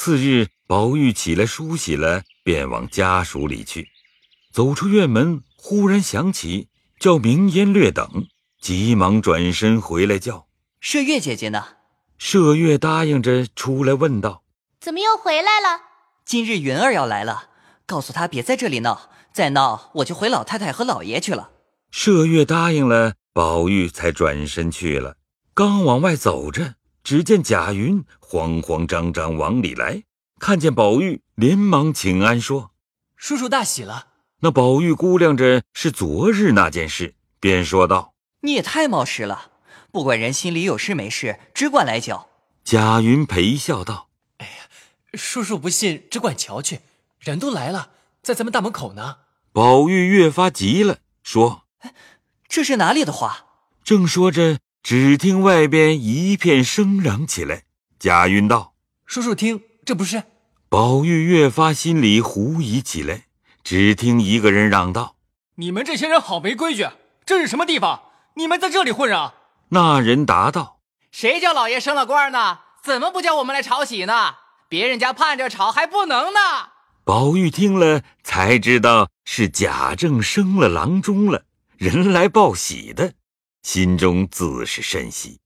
次日，宝玉起来梳洗了，便往家属里去。走出院门，忽然想起叫明烟略等，急忙转身回来叫麝月姐姐呢。麝月答应着出来问道：“怎么又回来了？今日云儿要来了，告诉她别在这里闹，再闹我就回老太太和老爷去了。”麝月答应了，宝玉才转身去了。刚往外走着，只见贾云慌慌张张往里来，看见宝玉，连忙请安说：“叔叔大喜了。”那宝玉估量着是昨日那件事，便说道：“你也太冒失了，不管人心里有事没事，只管来瞧。”贾云陪笑道：“哎呀，叔叔不信，只管瞧去，人都来了，在咱们大门口呢。”宝玉越发急了，说：“这是哪里的话？”正说着。只听外边一片声嚷起来，贾云道：“叔叔听，这不是？”宝玉越发心里狐疑起来。只听一个人嚷道：“你们这些人好没规矩！这是什么地方？你们在这里混啊？”那人答道：“谁叫老爷升了官呢？怎么不叫我们来吵喜呢？别人家盼着吵还不能呢。”宝玉听了，才知道是贾政升了郎中了，人来报喜的。心中自是甚喜，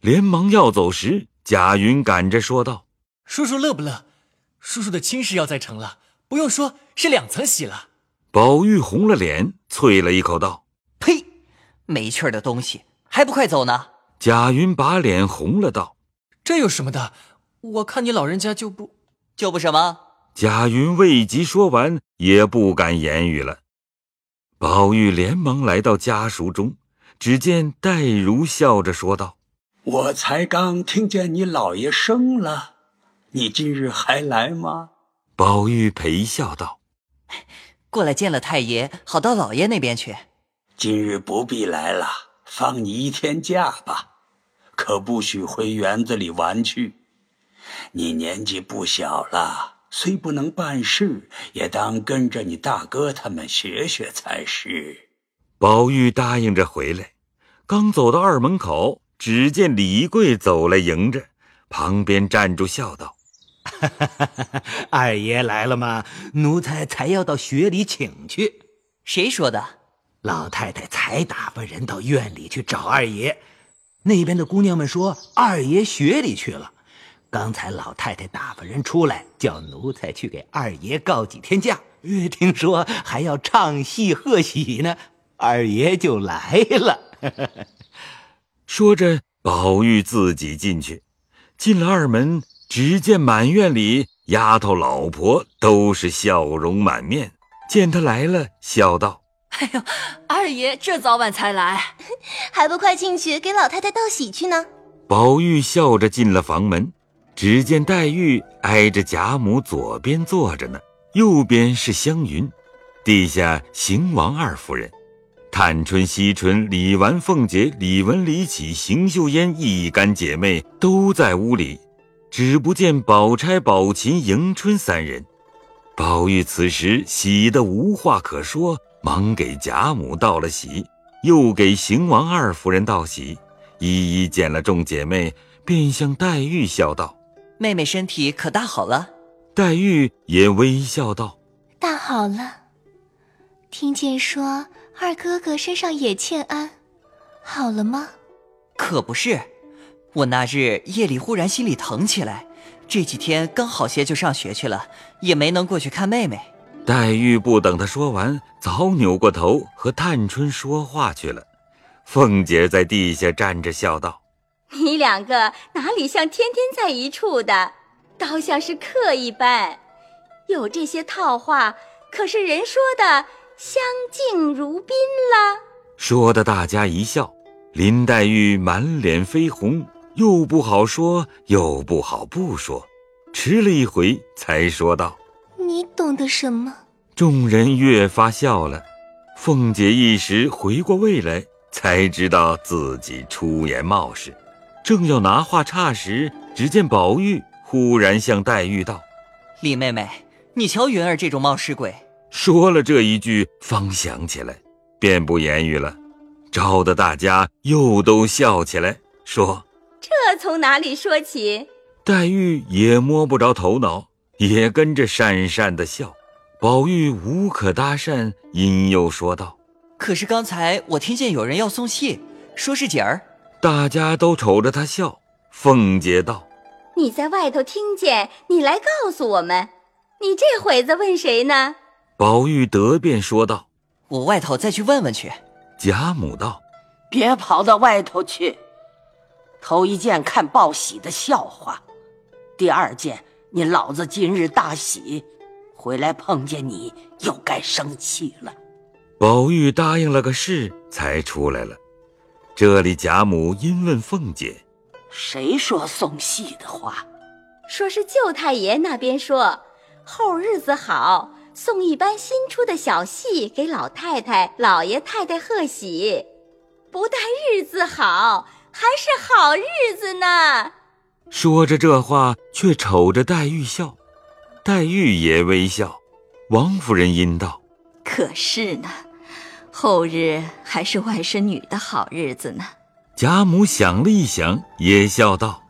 连忙要走时，贾云赶着说道：“叔叔乐不乐？叔叔的亲事要再成了，不用说是两层喜了。”宝玉红了脸，啐了一口道：“呸！没趣儿的东西，还不快走呢！”贾云把脸红了，道：“这有什么的？我看你老人家就不就不什么。”贾云未及说完，也不敢言语了。宝玉连忙来到家塾中。只见黛如笑着说道：“我才刚听见你老爷生了，你今日还来吗？”宝玉陪笑道：“过来见了太爷，好到老爷那边去。今日不必来了，放你一天假吧，可不许回园子里玩去。你年纪不小了，虽不能办事，也当跟着你大哥他们学学才是。”宝玉答应着回来，刚走到二门口，只见李贵走来迎着，旁边站住笑道：“二爷来了吗？奴才才要到学里请去。”谁说的？老太太才打发人到院里去找二爷，那边的姑娘们说二爷学里去了。刚才老太太打发人出来，叫奴才去给二爷告几天假，听说还要唱戏贺喜呢。二爷就来了，说着，宝玉自己进去，进了二门，只见满院里丫头老婆都是笑容满面，见他来了，笑道：“哎呦，二爷这早晚才来，还不快进去给老太太道喜去呢？”宝玉笑着进了房门，只见黛玉挨着贾母左边坐着呢，右边是湘云，地下邢王二夫人。探春、惜春、李纨、凤姐、李文、李绮、邢岫烟一干姐妹都在屋里，只不见宝钗、宝琴、迎春三人。宝玉此时喜得无话可说，忙给贾母道了喜，又给邢王二夫人道喜，一一见了众姐妹，便向黛玉笑道：“妹妹身体可大好了？”黛玉也微笑道：“大好了。听见说。”二哥哥身上也欠安，好了吗？可不是，我那日夜里忽然心里疼起来，这几天刚好些就上学去了，也没能过去看妹妹。黛玉不等他说完，早扭过头和探春说话去了。凤姐在地下站着笑道：“你两个哪里像天天在一处的，倒像是客一般。有这些套话，可是人说的。”相敬如宾了，说的大家一笑。林黛玉满脸绯红，又不好说，又不好不说，迟了一回，才说道：“你懂得什么？”众人越发笑了。凤姐一时回过味来，才知道自己出言冒失，正要拿话岔时，只见宝玉忽然向黛玉道：“李妹妹，你瞧云儿这种冒失鬼。”说了这一句，方想起来，便不言语了，招得大家又都笑起来，说：“这从哪里说起？”黛玉也摸不着头脑，也跟着讪讪的笑。宝玉无可搭讪，因又说道：“可是刚才我听见有人要送信，说是姐儿。”大家都瞅着他笑。凤姐道：“你在外头听见，你来告诉我们。你这会子问谁呢？”宝玉得便说道：“我外头再去问问去。”贾母道：“别跑到外头去。头一件看报喜的笑话，第二件你老子今日大喜，回来碰见你又该生气了。”宝玉答应了个是，才出来了。这里贾母因问凤姐：“谁说送戏的话？说是舅太爷那边说，后日子好，送一班新出的小戏给老太太、老爷太太贺喜。不但日子好，还是好日子呢。”说着这话，却瞅着黛玉笑。黛玉也微笑。王夫人因道：“可是呢。”后日还是外甥女的好日子呢。贾母想了一想，也笑道：“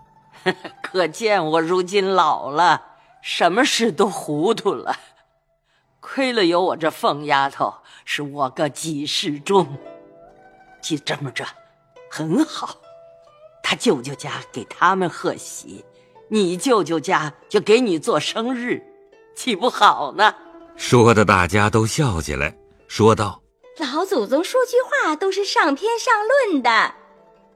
可见我如今老了，什么事都糊涂了。亏了有我这凤丫头，是我个济世中。就这么着，很好。他舅舅家给他们贺喜，你舅舅家就给你做生日，岂不好呢？”说的大家都笑起来，说道。老祖宗说句话都是上篇上论的，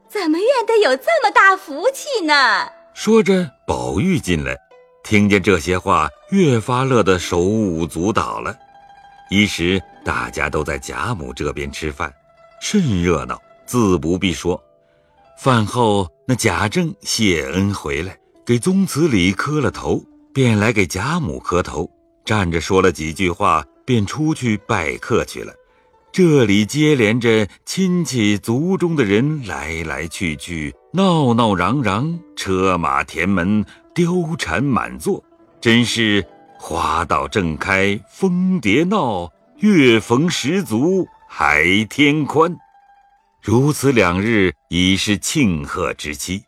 怎么愿得有这么大福气呢？说着，宝玉进来，听见这些话，越发乐得手舞足蹈了。一时大家都在贾母这边吃饭，甚热闹，自不必说。饭后，那贾政谢恩回来，给宗祠里磕了头，便来给贾母磕头，站着说了几句话，便出去拜客去了。这里接连着亲戚族中的人来来去去，闹闹嚷嚷，车马填门，貂蝉满座，真是花道正开，蜂蝶闹，月逢十足，海天宽。如此两日已是庆贺之期。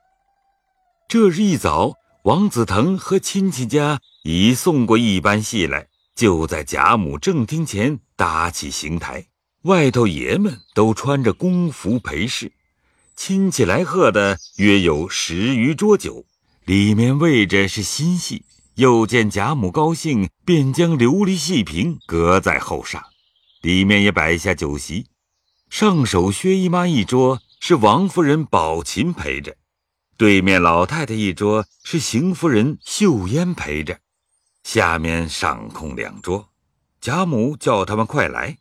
这日一早，王子腾和亲戚家已送过一班戏来，就在贾母正厅前搭起行台。外头爷们都穿着宫服陪侍，亲戚来贺的约有十余桌酒，里面喂着是新戏。又见贾母高兴，便将琉璃戏瓶搁在后上，里面也摆下酒席。上首薛姨妈一桌是王夫人宝琴陪着，对面老太太一桌是邢夫人秀烟陪着，下面上空两桌。贾母叫他们快来。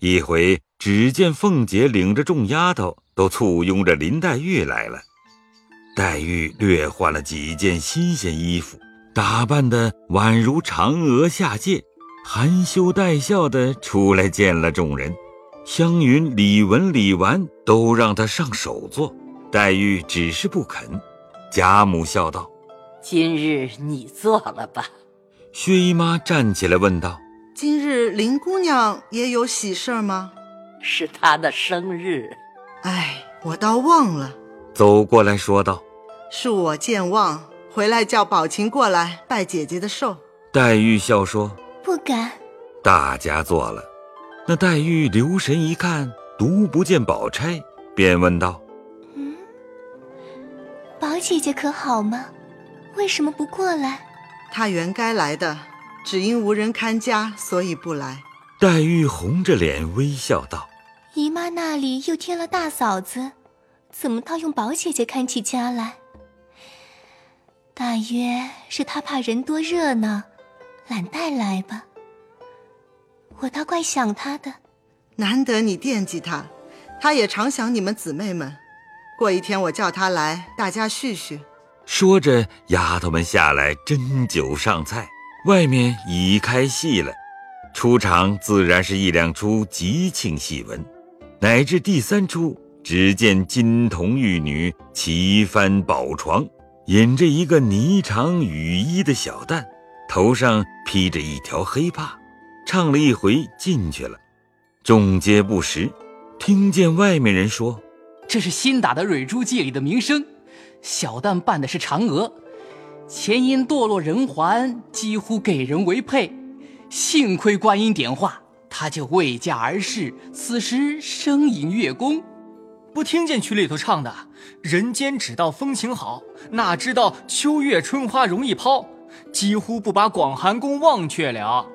一回，只见凤姐领着众丫头都簇拥着林黛玉来了。黛玉略换了几件新鲜衣服，打扮的宛如嫦娥下界，含羞带笑的出来见了众人。湘云、李文、李纨都让她上首座，黛玉只是不肯。贾母笑道：“今日你坐了吧。”薛姨妈站起来问道。今日林姑娘也有喜事儿吗？是她的生日。哎，我倒忘了。走过来说道：“恕我健忘，回来叫宝琴过来拜姐姐的寿。”黛玉笑说：“不敢。”大家坐了。那黛玉留神一看，独不见宝钗，便问道：“嗯，宝姐姐可好吗？为什么不过来？”她原该来的。只因无人看家，所以不来。黛玉红着脸微笑道：“姨妈那里又添了大嫂子，怎么倒用宝姐姐看起家来？大约是她怕人多热闹，懒带来吧。我倒怪想她的。难得你惦记她，她也常想你们姊妹们。过一天我叫她来，大家叙叙。”说着，丫头们下来斟酒上菜。外面已开戏了，出场自然是一两出吉庆戏文，乃至第三出，只见金童玉女齐翻宝床，引着一个霓裳羽衣的小旦，头上披着一条黑帕，唱了一回进去了。众皆不识，听见外面人说：“这是新打的《蕊珠记》里的名声，小旦扮的是嫦娥。”前因堕落人寰，几乎给人为配。幸亏观音点化，他就未嫁而逝。此时声隐月宫，不听见曲里头唱的“人间只道风情好，哪知道秋月春花容易抛”，几乎不把广寒宫忘却了。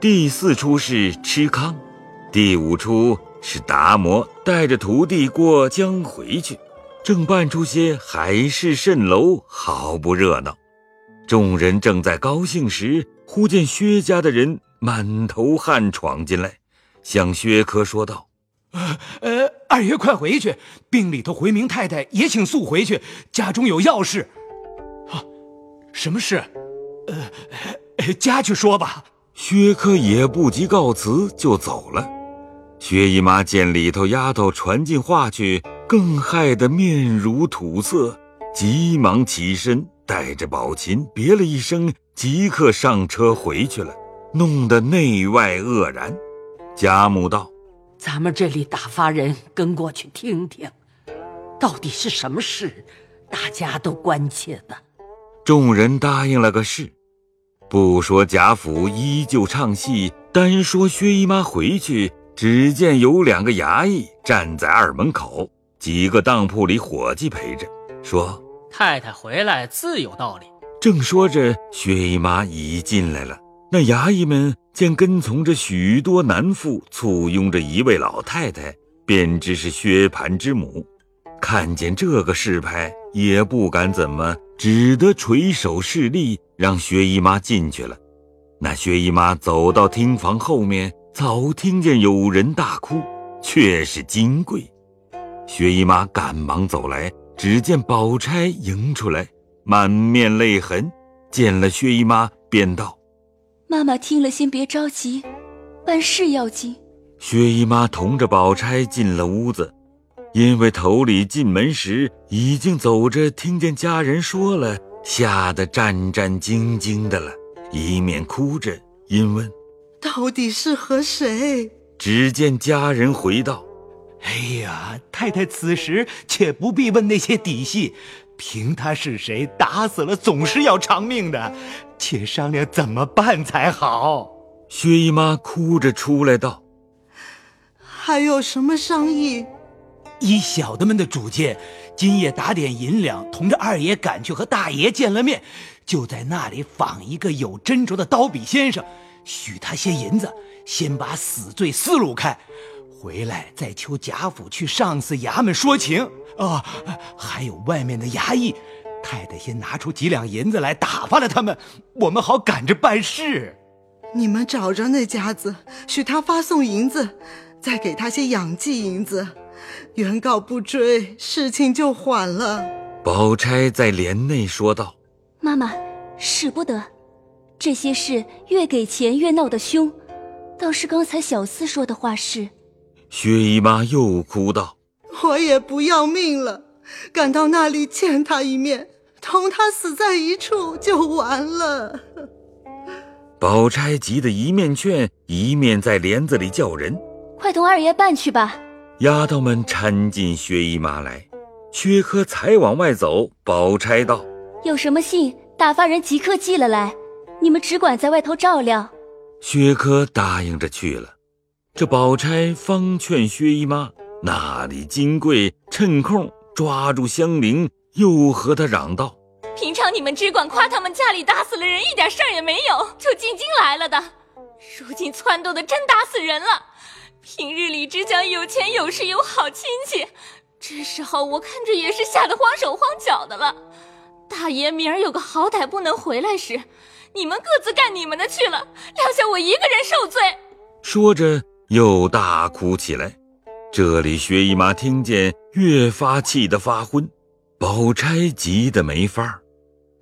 第四出是吃糠，第五出是达摩带着徒弟过江回去，正办出些海市蜃楼，好不热闹。众人正在高兴时，忽见薛家的人满头汗闯进来，向薛科说道：“呃呃，二爷快回去，病里头回明太太也请速回去，家中有要事。啊，什么事？呃，家去说吧。”薛科也不及告辞就走了。薛姨妈见里头丫头传进话去，更害得面如土色，急忙起身。带着宝琴，别了一声，即刻上车回去了，弄得内外愕然。贾母道：“咱们这里打发人跟过去听听，到底是什么事？大家都关切的。”众人答应了个是，不说贾府依旧唱戏，单说薛姨妈回去，只见有两个衙役站在二门口，几个当铺里伙计陪着，说。太太回来自有道理。正说着，薛姨妈已进来了。那衙役们见跟从着许多男妇，簇拥着一位老太太，便知是薛蟠之母。看见这个势派，也不敢怎么，只得垂手示例，让薛姨妈进去了。那薛姨妈走到厅房后面，早听见有人大哭，却是金贵。薛姨妈赶忙走来。只见宝钗迎出来，满面泪痕，见了薛姨妈，便道：“妈妈听了，先别着急，办事要紧。”薛姨妈同着宝钗进了屋子，因为头里进门时已经走着，听见家人说了，吓得战战兢兢的了，一面哭着，因问：“到底是和谁？”只见家人回道。哎呀，太太，此时且不必问那些底细，凭他是谁，打死了总是要偿命的，且商量怎么办才好。薛姨妈哭着出来道：“还有什么商议？依小的们的主见，今夜打点银两，同着二爷赶去和大爷见了面，就在那里访一个有斟酌的刀笔先生，许他些银子，先把死罪思路开。”回来再求贾府去上司衙门说情啊！还有外面的衙役，太太先拿出几两银子来打发了他们，我们好赶着办事。你们找着那家子，许他发送银子，再给他些养济银子。原告不追，事情就缓了。宝钗在帘内说道：“妈妈，使不得，这些事越给钱越闹得凶，倒是刚才小厮说的话是。”薛姨妈又哭道：“我也不要命了，赶到那里见他一面，同他死在一处就完了。”宝钗急得一面劝，一面在帘子里叫人：“快同二爷办去吧！”丫头们搀进薛姨妈来。薛科才往外走，宝钗道：“有什么信，打发人即刻寄了来，你们只管在外头照料。”薛科答应着去了。这宝钗方劝薛姨妈，那里金贵趁空抓住香菱，又和他嚷道：“平常你们只管夸他们家里打死了人，一点事儿也没有，就进京来了的。如今撺掇的真打死人了。平日里只讲有钱有势有好亲戚，这时候我看着也是吓得慌手慌脚的了。大爷明儿有个好歹不能回来时，你们各自干你们的去了，撂下我一个人受罪。”说着。又大哭起来，这里薛姨妈听见，越发气得发昏。宝钗急得没法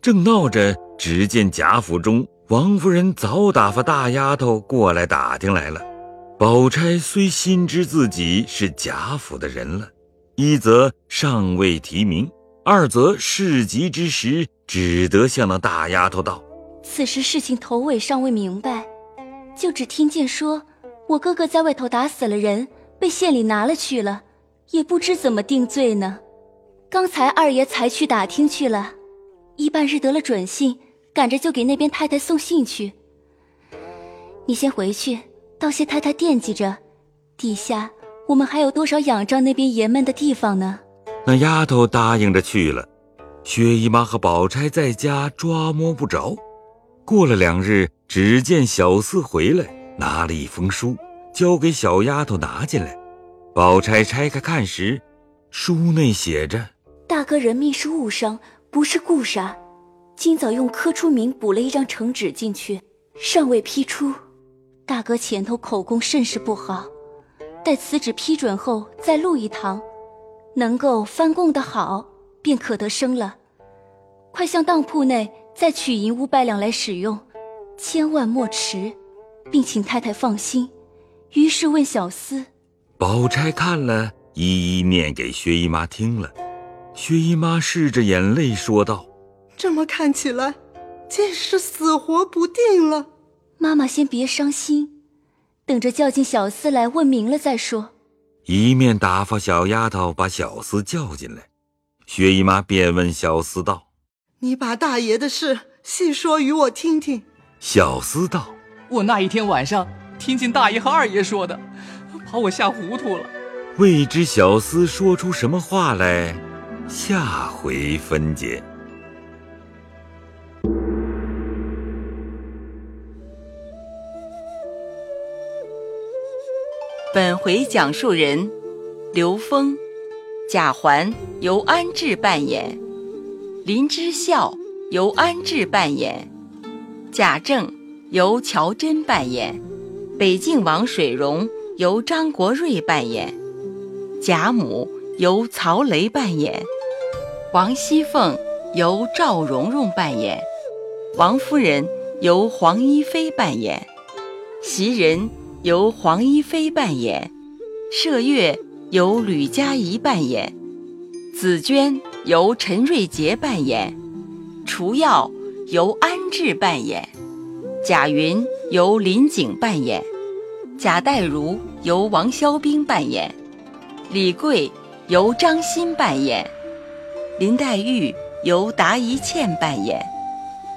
正闹着，只见贾府中王夫人早打发大丫头过来打听来了。宝钗虽心知自己是贾府的人了，一则尚未提名，二则事急之时，只得向那大丫头道：“此时事情头尾尚未明白，就只听见说。”我哥哥在外头打死了人，被县里拿了去了，也不知怎么定罪呢。刚才二爷才去打听去了，一半日得了准信，赶着就给那边太太送信去。你先回去，道谢太太惦记着。底下我们还有多少仰仗那边爷们的地方呢？那丫头答应着去了。薛姨妈和宝钗在家抓摸不着。过了两日，只见小厮回来，拿了一封书，交给小丫头拿进来。宝钗拆开看时，书内写着：“大哥人命是误伤，不是故杀。今早用柯出名，补了一张呈纸进去，尚未批出。大哥前头口供甚是不好，待此纸批准后再录一堂，能够翻供的好，便可得生了。快向当铺内再取银五百两来使用，千万莫迟，并请太太放心。”于是问小厮。宝钗看了一一念给薛姨妈听了，薛姨妈拭着眼泪说道：“这么看起来，竟是死活不定了。妈妈先别伤心，等着叫进小厮来问明了再说。”一面打发小丫头把小厮叫进来，薛姨妈便问小厮道：“你把大爷的事细说与我听听。”小厮道：“我那一天晚上听见大爷和二爷说的。”把我吓糊涂了，未知小厮说出什么话来，下回分解。本回讲述人：刘峰，贾环由安志扮演，林之孝由安志扮演，贾政由乔真扮演，北静王水溶。由张国瑞扮演，贾母由曹雷扮演，王熙凤由赵蓉蓉扮演，王夫人由黄一飞扮演，袭人由黄一飞扮演，麝月由吕佳怡扮演，紫娟由陈瑞杰扮演，除药由安志扮演，贾云由林景扮演。贾代儒由王肖兵扮演，李贵由张欣扮演，林黛玉由达一茜扮演，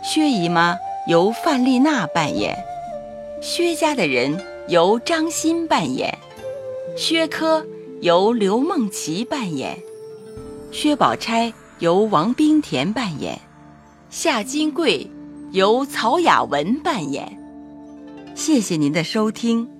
薛姨妈由范丽娜扮演，薛家的人由张欣扮演，薛科由刘梦琪扮演，薛宝钗由王冰田扮演，夏金桂由曹雅文扮演。谢谢您的收听。